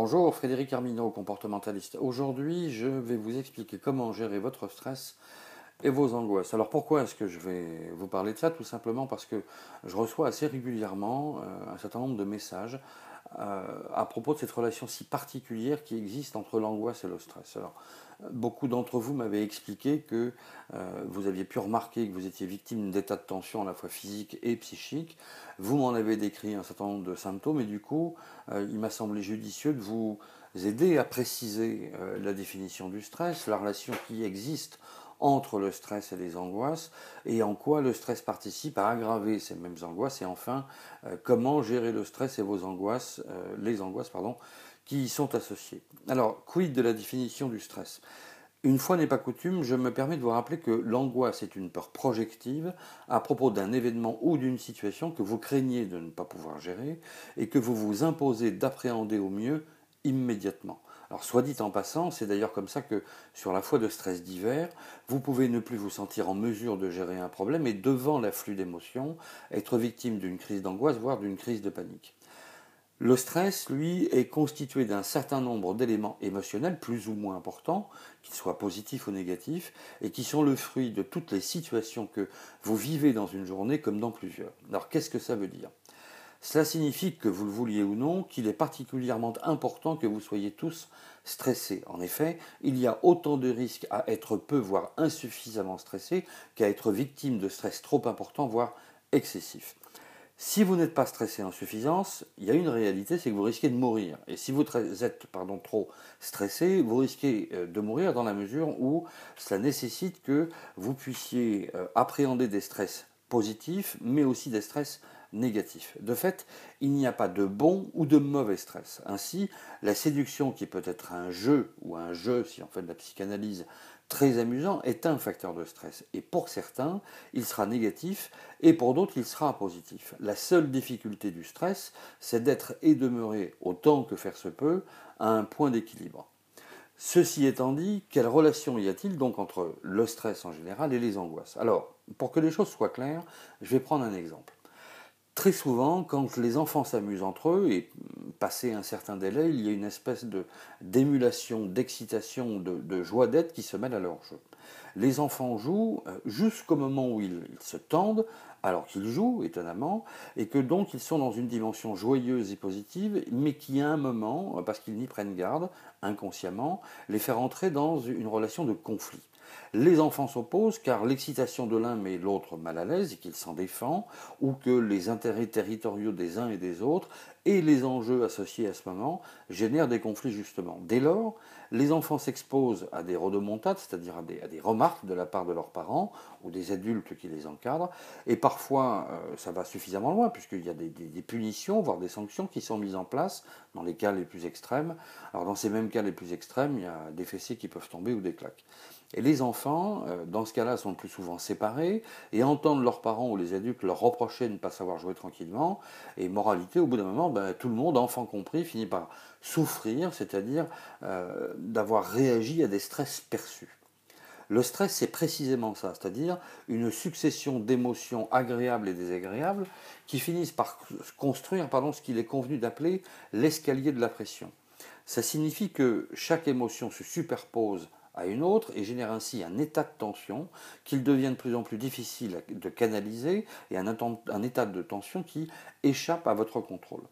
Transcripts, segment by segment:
Bonjour, Frédéric Armineau, comportementaliste. Aujourd'hui, je vais vous expliquer comment gérer votre stress et vos angoisses. Alors pourquoi est-ce que je vais vous parler de ça? Tout simplement parce que je reçois assez régulièrement euh, un certain nombre de messages à propos de cette relation si particulière qui existe entre l'angoisse et le stress. Alors, beaucoup d'entre vous m'avaient expliqué que euh, vous aviez pu remarquer que vous étiez victime d'états de tension à la fois physique et psychique. Vous m'en avez décrit un certain nombre de symptômes et du coup, euh, il m'a semblé judicieux de vous aider à préciser la définition du stress, la relation qui existe entre le stress et les angoisses, et en quoi le stress participe à aggraver ces mêmes angoisses, et enfin, euh, comment gérer le stress et vos angoisses, euh, les angoisses, pardon, qui y sont associées. Alors, quid de la définition du stress? Une fois n'est pas coutume, je me permets de vous rappeler que l'angoisse est une peur projective à propos d'un événement ou d'une situation que vous craignez de ne pas pouvoir gérer et que vous vous imposez d'appréhender au mieux immédiatement. Alors, soit dit en passant, c'est d'ailleurs comme ça que sur la foi de stress divers, vous pouvez ne plus vous sentir en mesure de gérer un problème et devant l'afflux d'émotions, être victime d'une crise d'angoisse, voire d'une crise de panique. Le stress, lui, est constitué d'un certain nombre d'éléments émotionnels plus ou moins importants, qu'ils soient positifs ou négatifs, et qui sont le fruit de toutes les situations que vous vivez dans une journée comme dans plusieurs. Alors qu'est-ce que ça veut dire? Cela signifie que vous le vouliez ou non, qu'il est particulièrement important que vous soyez tous stressés. En effet, il y a autant de risques à être peu, voire insuffisamment stressé, qu'à être victime de stress trop important, voire excessif. Si vous n'êtes pas stressé en suffisance, il y a une réalité, c'est que vous risquez de mourir. Et si vous êtes pardon, trop stressé, vous risquez euh, de mourir dans la mesure où cela nécessite que vous puissiez euh, appréhender des stress positifs, mais aussi des stress négatif. De fait, il n'y a pas de bon ou de mauvais stress. Ainsi, la séduction, qui peut être un jeu ou un jeu, si on fait de la psychanalyse, très amusant, est un facteur de stress. Et pour certains, il sera négatif, et pour d'autres, il sera positif. La seule difficulté du stress, c'est d'être et demeurer, autant que faire se peut, à un point d'équilibre. Ceci étant dit, quelle relation y a-t-il donc entre le stress en général et les angoisses? Alors, pour que les choses soient claires, je vais prendre un exemple. Très souvent, quand les enfants s'amusent entre eux, et passé un certain délai, il y a une espèce d'émulation, d'excitation, de, joie d'être qui se mêle à leur jeu. Les enfants jouent euh, jusqu'au moment où ils, se tendent, alors qu'ils jouent, étonnamment, et que donc ils sont dans une dimension joyeuse et positive, mais qui à un moment, parce qu'ils n'y prennent garde, inconsciemment, les fait entrer dans une relation de conflit. Les enfants s'opposent car l'excitation de l'un met l'autre mal à l'aise et qu'il s'en défend, ou que les intérêts territoriaux des uns et des autres et les enjeux associés à ce moment génèrent des conflits justement. Dès lors, les enfants s'exposent à des rodomontades, c'est-à-dire à des, remarques de la part de leurs parents ou des adultes qui les encadrent, et parfois euh, ça va suffisamment loin puisqu'il y a des, punitions, voire des sanctions qui sont mises en place dans les cas les plus extrêmes. Alors dans ces mêmes cas les plus extrêmes, il y a des fessiers qui peuvent tomber ou des claques. Et les enfants, euh, dans ce cas-là, sont le plus souvent séparés et entendent leurs parents ou les adultes leur reprocher de ne pas savoir jouer tranquillement. Et moralité, au bout d'un moment, ben, tout le monde, enfant compris, finit par souffrir, c'est-à-dire euh, d'avoir réagi à des stress perçus. Le stress, c'est précisément ça, c'est-à-dire une succession d'émotions agréables et désagréables qui finissent par construire pardon, ce qu'il est convenu d'appeler l'escalier de la pression. Ça signifie que chaque émotion se superpose à une autre et génère ainsi un état de tension qu'il devient de plus en plus difficile de canaliser et un, état de tension qui échappe à votre contrôle.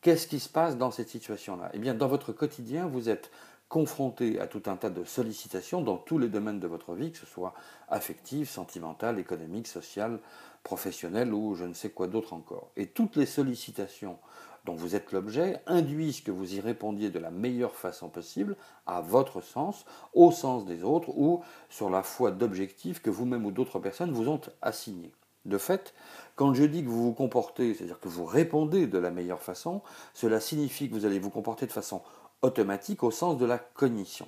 Qu'est-ce qui se passe dans cette situation-là? Eh bien, dans votre quotidien, vous êtes confronté à tout un tas de sollicitations dans tous les domaines de votre vie, que ce soit affective, sentimentale, économique, sociale, professionnelle ou je ne sais quoi d'autre encore. Et toutes les sollicitations dont vous êtes l'objet induisent que vous y répondiez de la meilleure façon possible, à votre sens, au sens des autres, ou sur la foi d'objectifs que vous-même ou d'autres personnes vous ont assignés. De fait, quand je dis que vous vous comportez, c'est-à-dire que vous répondez de la meilleure façon, cela signifie que vous allez vous comporter de façon automatique au sens de la cognition.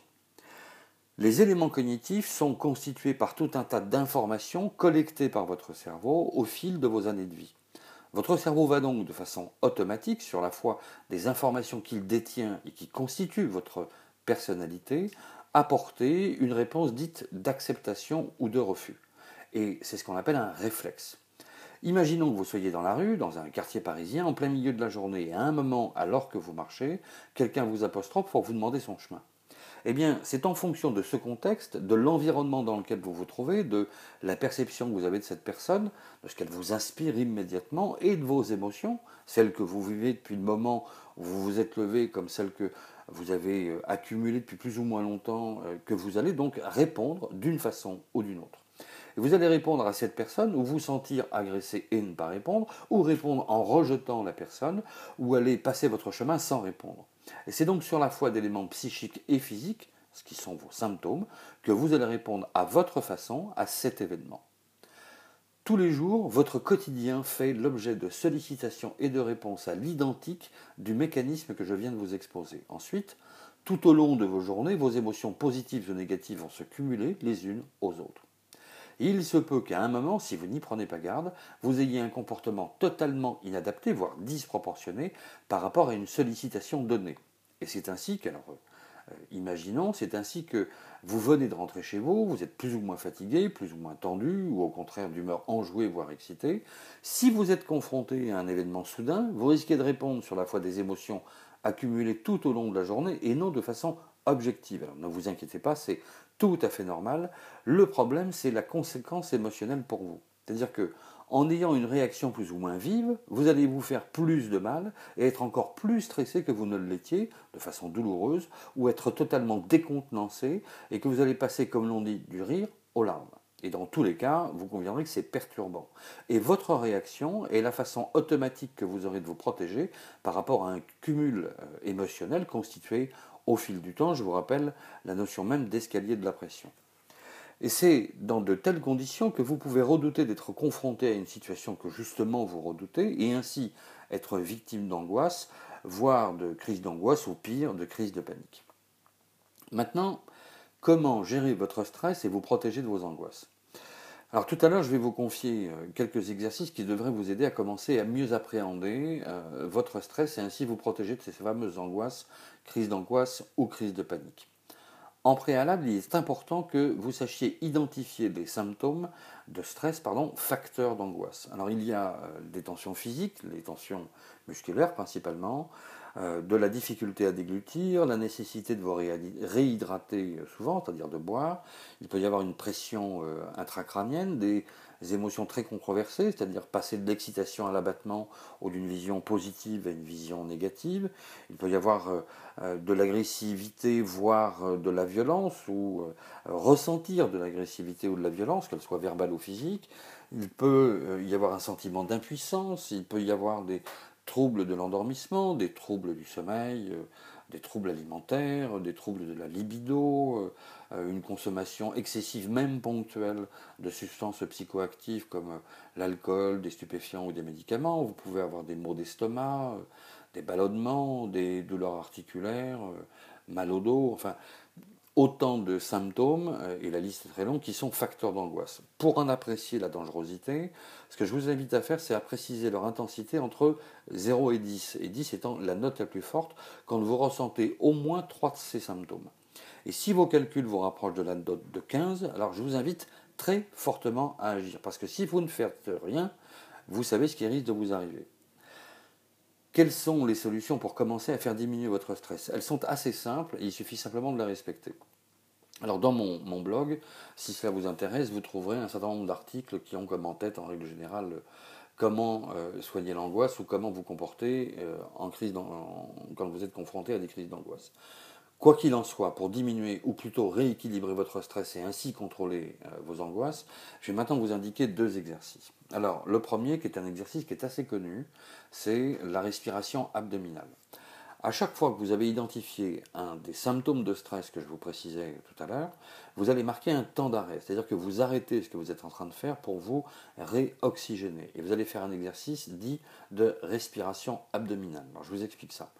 Les éléments cognitifs sont constitués par tout un tas d'informations collectées par votre cerveau au fil de vos années de vie. Votre cerveau va donc de façon automatique, sur la foi des informations qu'il détient et qui constituent votre personnalité, apporter une réponse dite d'acceptation ou de refus. Et c'est ce qu'on appelle un réflexe. Imaginons que vous soyez dans la rue, dans un quartier parisien, en plein milieu de la journée, et à un moment, alors que vous marchez, quelqu'un vous apostrophe pour vous demander son chemin. Eh bien, c'est en fonction de ce contexte, de l'environnement dans lequel vous vous trouvez, de la perception que vous avez de cette personne, de ce qu'elle vous inspire immédiatement, et de vos émotions, celles que vous vivez depuis le moment où vous vous êtes levé, comme celles que vous avez euh, accumulées depuis plus ou moins longtemps, euh, que vous allez donc répondre d'une façon ou d'une autre. Et vous allez répondre à cette personne ou vous sentir agressé et ne pas répondre, ou répondre en rejetant la personne, ou aller passer votre chemin sans répondre. Et c'est donc sur la foi d'éléments psychiques et physiques, ce qui sont vos symptômes, que vous allez répondre à votre façon à cet événement. Tous les jours, votre quotidien fait l'objet de sollicitations et de réponses à l'identique du mécanisme que je viens de vous exposer. Ensuite, tout au long de vos journées, vos émotions positives ou négatives vont se cumuler les unes aux autres. Il se peut qu'à un moment, si vous n'y prenez pas garde, vous ayez un comportement totalement inadapté, voire disproportionné, par rapport à une sollicitation donnée. Et c'est ainsi qu'alors, euh, imaginons, c'est ainsi que vous venez de rentrer chez vous, vous êtes plus ou moins fatigué, plus ou moins tendu, ou au contraire d'humeur enjouée, voire excité. Si vous êtes confronté à un événement soudain, vous risquez de répondre sur la foi des émotions accumulées tout au long de la journée et non de façon objective. Alors ne vous inquiétez pas, c'est tout à fait normal. Le problème, c'est la conséquence émotionnelle pour vous. C'est-à-dire que en ayant une réaction plus ou moins vive, vous allez vous faire plus de mal et être encore plus stressé que vous ne l'étiez, de façon douloureuse, ou être totalement décontenancé et que vous allez passer, comme l'on dit, du rire aux larmes. Et dans tous les cas, vous conviendrez que c'est perturbant. Et votre réaction est la façon automatique que vous aurez de vous protéger par rapport à un cumul euh, émotionnel constitué au fil du temps. Je vous rappelle la notion même d'escalier de la pression. Et c'est dans de telles conditions que vous pouvez redouter d'être confronté à une situation que justement vous redoutez, et ainsi être victime d'angoisse, voire de crise d'angoisse, ou pire, de crise de panique. Maintenant, comment gérer votre stress et vous protéger de vos angoisses alors tout à l'heure, je vais vous confier euh, quelques exercices qui devraient vous aider à commencer à mieux appréhender euh, votre stress et ainsi vous protéger de ces fameuses angoisses, crises d'angoisse ou crises de panique. En préalable, il est important que vous sachiez identifier les symptômes de stress, pardon, facteurs d'angoisse. Alors il y a euh, des tensions physiques, les tensions musculaires principalement, de la difficulté à déglutir, la nécessité de vous réhydrater euh, souvent, c'est-à-dire de boire. Il peut y avoir une pression intracrânienne, des émotions très controversées, c'est-à-dire passer de l'excitation à l'abattement ou d'une vision positive à une vision négative. Il peut y avoir euh, euh, de l'agressivité, voire euh, de la violence, ou ressentir de l'agressivité ou de la violence, qu'elle soit verbale ou physique. Il peut y avoir un sentiment d'impuissance, il peut y avoir des troubles de l'endormissement, des troubles du sommeil, des troubles alimentaires, des troubles de la libido, euh, une consommation excessive, même ponctuelle, de substances psychoactives comme euh, l'alcool, des stupéfiants ou des médicaments. Vous pouvez avoir des maux d'estomac, euh, des ballonnements, des douleurs articulaires, mal au dos, enfin autant de symptômes, et la liste est très longue, qui sont facteurs d'angoisse. Pour en apprécier la dangerosité, ce que je vous invite à faire, c'est à préciser leur intensité entre 0 et 10, et 10 étant la note la plus forte quand vous ressentez au moins trois de ces symptômes. Et si vos calculs vous rapprochent de la note de 15, alors je vous invite très fortement à agir. Parce que si vous ne faites rien, vous savez ce qui risque de vous arriver. Quelles sont les solutions pour commencer à faire diminuer votre stress? Elles sont assez simples et il suffit simplement de les respecter. Alors dans mon, blog, si cela vous intéresse, vous trouverez un certain nombre d'articles qui ont comme en tête en règle générale comment euh, soigner l'angoisse ou comment vous comporter euh, en crise quand vous êtes confronté à des crises d'angoisse. Quoi qu'il en soit, pour diminuer ou plutôt rééquilibrer votre stress et ainsi contrôler euh, vos angoisses, je vais maintenant vous indiquer deux exercices. Alors, le premier, qui est un exercice qui est assez connu, c'est la respiration abdominale. À chaque fois que vous avez identifié un des symptômes de stress que je vous précisais tout à l'heure, vous allez marquer un temps d'arrêt, c'est-à-dire que vous arrêtez ce que vous êtes en train de faire pour vous réoxygéner. Et vous allez faire un exercice dit de respiration abdominale. Alors, je vous explique ça.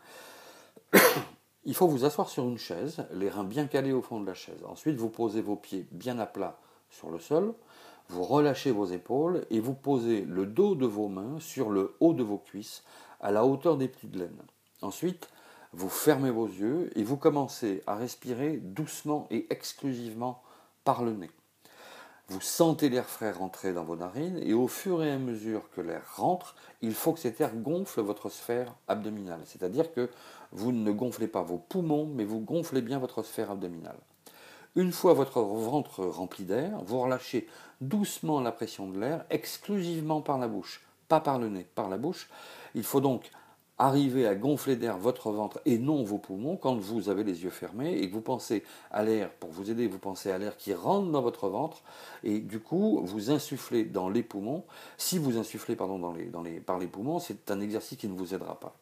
Il faut vous asseoir sur une chaise, les reins bien calés au fond de la chaise. Ensuite, vous posez vos pieds bien à plat sur le sol, vous relâchez vos épaules et vous posez le dos de vos mains sur le haut de vos cuisses, à la hauteur des plis de laine. Ensuite, vous fermez vos yeux et vous commencez à respirer doucement et exclusivement par le nez. Vous sentez l'air frais rentrer dans vos narines et au fur et à mesure que l'air rentre, il faut que cet air gonfle votre sphère abdominale. C'est-à-dire que vous ne gonflez pas vos poumons, mais vous gonflez bien votre sphère abdominale. Une fois votre ventre rempli d'air, vous relâchez doucement la pression de l'air exclusivement par la bouche, pas par le nez, par la bouche. Il faut donc arriver à gonfler d'air votre ventre et non vos poumons quand vous avez les yeux fermés et que vous pensez à l'air, pour vous aider, vous pensez à l'air qui rentre dans votre ventre et du coup vous insufflez dans les poumons. Si vous insufflez par les poumons, c'est un exercice qui ne vous aidera pas.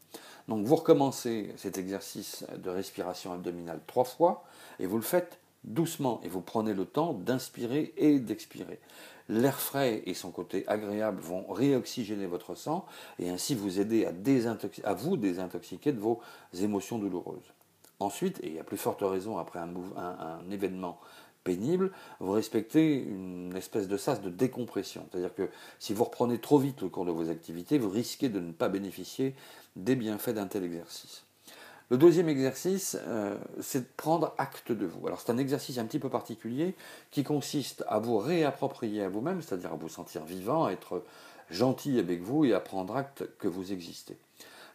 Donc vous recommencez cet exercice de respiration abdominale trois fois et vous le faites doucement et vous prenez le temps d'inspirer et d'expirer. L'air frais et son côté agréable vont réoxygéner votre sang et ainsi vous aider à, vous désintoxiquer de vos émotions douloureuses. Ensuite, et à plus forte raison après un, événement pénible, vous respectez une espèce de sas de décompression. C'est-à-dire que si vous reprenez trop vite le cours de vos activités, vous risquez de ne pas bénéficier des bienfaits d'un tel exercice. Le deuxième exercice, euh, c'est de prendre acte de vous. Alors c'est un exercice un petit peu particulier qui consiste à vous réapproprier à vous-même, c'est-à-dire à vous sentir vivant, à être gentil avec vous et à prendre acte que vous existez.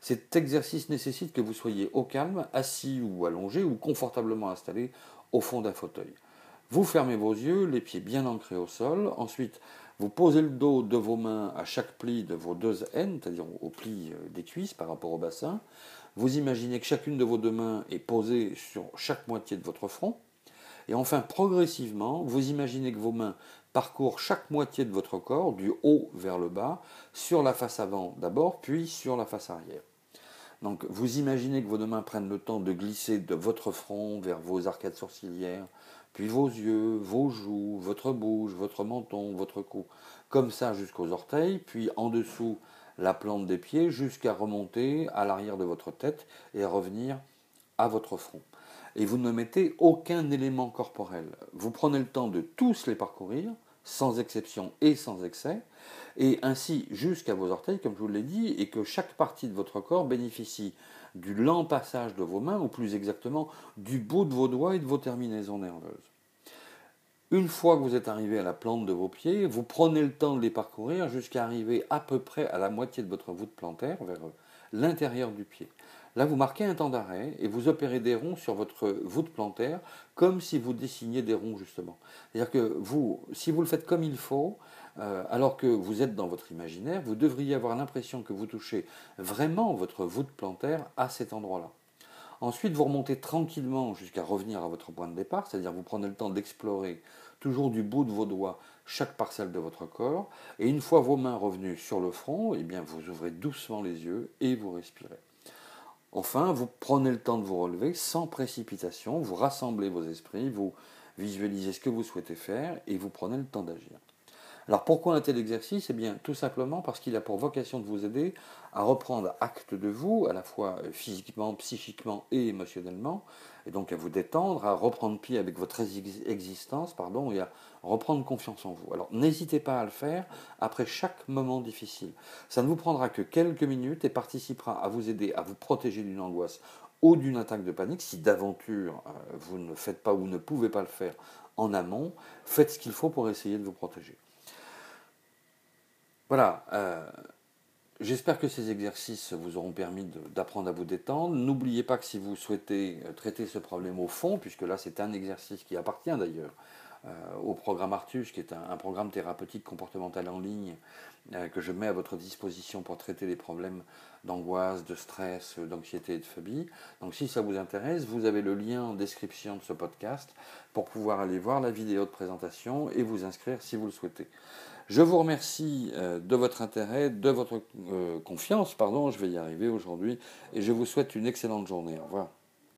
Cet exercice nécessite que vous soyez au calme, assis ou allongé ou confortablement installé au fond d'un fauteuil. Vous fermez vos yeux, les pieds bien ancrés au sol. Ensuite, vous posez le dos de vos mains à chaque pli de vos deux haines, c'est-à-dire au pli euh, des cuisses par rapport au bassin. Vous imaginez que chacune de vos deux mains est posée sur chaque moitié de votre front. Et enfin, progressivement, vous imaginez que vos mains parcourent chaque moitié de votre corps, du haut vers le bas, sur la face avant d'abord, puis sur la face arrière. Donc vous imaginez que vos deux mains prennent le temps de glisser de votre front vers vos arcades sourcilières, puis vos yeux, vos joues, votre bouche, votre menton, votre cou, comme ça jusqu'aux orteils, puis en dessous la plante des pieds jusqu'à remonter à l'arrière de votre tête et revenir à votre front. Et vous ne mettez aucun élément corporel. Vous prenez le temps de tous les parcourir, sans exception et sans excès, et ainsi jusqu'à vos orteils, comme je vous l'ai dit, et que chaque partie de votre corps bénéficie du lent passage de vos mains, ou plus exactement du bout de vos doigts et de vos terminaisons nerveuses. Une fois que vous êtes arrivé à la plante de vos pieds, vous prenez le temps de les parcourir jusqu'à arriver à peu près à la moitié de votre voûte plantaire, vers l'intérieur du pied. Là, vous marquez un temps d'arrêt et vous opérez des ronds sur votre voûte plantaire comme si vous dessiniez des ronds justement. C'est-à-dire que si vous le faites comme il faut, euh, alors que vous êtes dans votre imaginaire, vous devriez avoir l'impression que vous touchez vraiment votre voûte plantaire à cet endroit-là. Ensuite, vous remontez tranquillement jusqu'à revenir à votre point de départ, c'est-à-dire vous prenez le temps d'explorer toujours du bout de vos doigts chaque parcelle de votre corps. Et une fois vos mains revenues sur le front, eh vous ouvrez doucement les yeux et vous respirez. Enfin, vous prenez le temps de vous relever sans précipitation, vous rassemblez vos esprits, vous visualisez ce que vous souhaitez faire et vous prenez le temps d'agir. Alors pourquoi un tel exercice? Eh bien tout simplement parce qu'il a pour vocation de vous aider à reprendre acte de vous, à la fois physiquement, psychiquement et émotionnellement, et donc à vous détendre, à reprendre pied avec votre existence, pardon, et à reprendre confiance en vous. Alors n'hésitez pas à le faire après chaque moment difficile. Ça ne vous prendra que quelques minutes et participera à vous aider à vous protéger d'une angoisse ou d'une attaque de panique. Si d'aventure euh, vous ne faites pas ou ne pouvez pas le faire en amont, faites ce qu'il faut pour essayer de vous protéger. Voilà. Euh, j'espère que ces exercices vous auront permis d'apprendre à vous détendre. N'oubliez pas que si vous souhaitez euh, traiter ce problème au fond, puisque là c'est un exercice qui appartient d'ailleurs euh, au programme Artus, qui est un, programme thérapeutique comportemental en ligne que je mets à votre disposition pour traiter les problèmes d'angoisse, de stress, d'anxiété et de phobie. Donc si ça vous intéresse, vous avez le lien en description de ce podcast pour pouvoir aller voir la vidéo de présentation et vous inscrire si vous le souhaitez. Je vous remercie euh, de votre intérêt, de votre euh, confiance, pardon, je vais y arriver aujourd'hui, et je vous souhaite une excellente journée. Au revoir.